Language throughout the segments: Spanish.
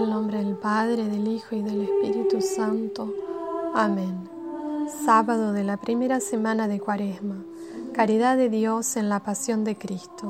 El nombre del Padre, del Hijo y del Espíritu Santo. Amén. Sábado de la primera semana de Cuaresma. Caridad de Dios en la pasión de Cristo.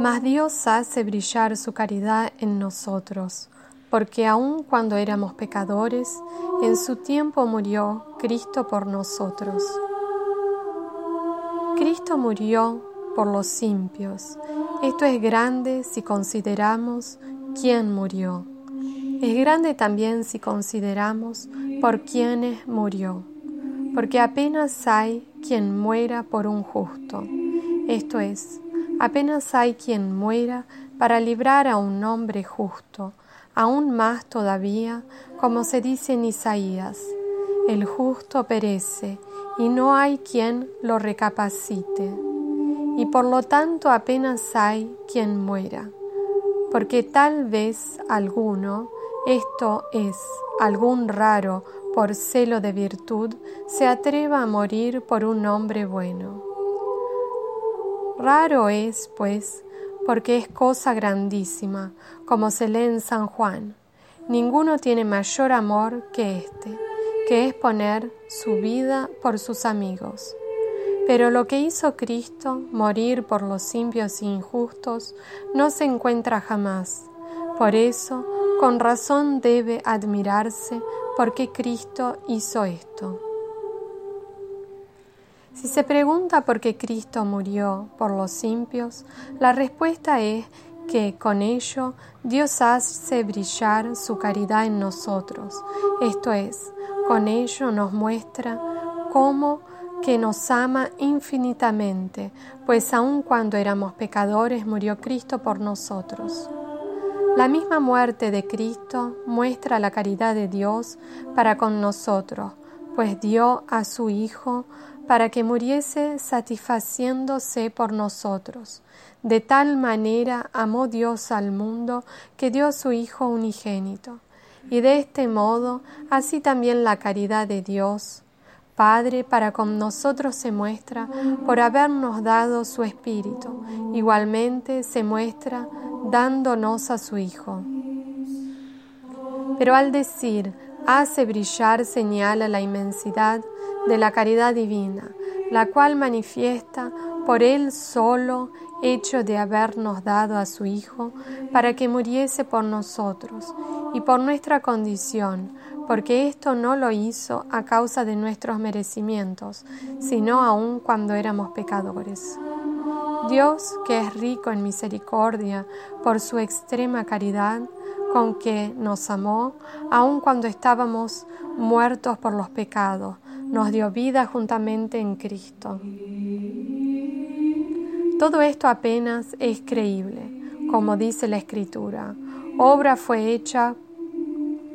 Mas Dios hace brillar su caridad en nosotros, porque aun cuando éramos pecadores, en su tiempo murió Cristo por nosotros. Cristo murió por los impios. Esto es grande si consideramos quién murió. Es grande también si consideramos por quiénes murió, porque apenas hay quien muera por un justo. Esto es, apenas hay quien muera para librar a un hombre justo, aún más todavía, como se dice en Isaías, el justo perece y no hay quien lo recapacite. Y por lo tanto apenas hay quien muera, porque tal vez alguno, esto es, algún raro, por celo de virtud, se atreva a morir por un hombre bueno. Raro es, pues, porque es cosa grandísima, como se lee en San Juan. Ninguno tiene mayor amor que este, que es poner su vida por sus amigos. Pero lo que hizo Cristo, morir por los impios e injustos, no se encuentra jamás. Por eso, con razón debe admirarse porque Cristo hizo esto. Si se pregunta por qué Cristo murió por los impios, la respuesta es que con ello Dios hace brillar su caridad en nosotros. Esto es, con ello nos muestra cómo que nos ama infinitamente, pues aun cuando éramos pecadores murió Cristo por nosotros. La misma muerte de Cristo muestra la caridad de Dios para con nosotros, pues dio a su Hijo para que muriese satisfaciéndose por nosotros. De tal manera amó Dios al mundo que dio a su Hijo unigénito. Y de este modo, así también la caridad de Dios, Padre, para con nosotros se muestra por habernos dado su Espíritu. Igualmente se muestra dándonos a su Hijo. Pero al decir, hace brillar, señala la inmensidad de la caridad divina, la cual manifiesta por Él solo hecho de habernos dado a su Hijo para que muriese por nosotros y por nuestra condición, porque esto no lo hizo a causa de nuestros merecimientos, sino aun cuando éramos pecadores. Dios, que es rico en misericordia por su extrema caridad, con que nos amó, aun cuando estábamos muertos por los pecados, nos dio vida juntamente en Cristo. Todo esto apenas es creíble, como dice la Escritura. Obra fue hecha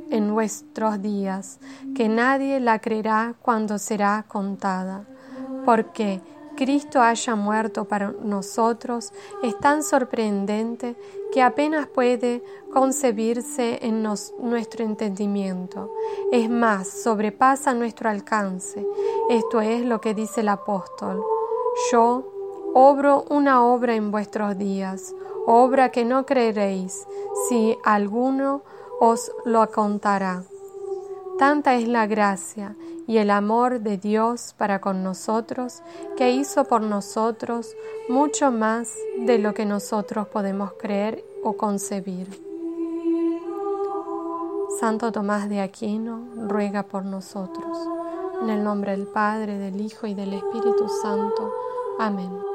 en nuestros días, que nadie la creerá cuando será contada, porque Cristo haya muerto para nosotros es tan sorprendente que apenas puede concebirse en nuestro entendimiento. Es más, sobrepasa nuestro alcance. Esto es lo que dice el apóstol. Yo obro una obra en vuestros días, obra que no creeréis, si alguno os lo contará. Tanta es la gracia y el amor de Dios para con nosotros, que hizo por nosotros mucho más de lo que nosotros podemos creer o concebir. Santo Tomás de Aquino ruega por nosotros. En el nombre del Padre, del Hijo y del Espíritu Santo. Amén.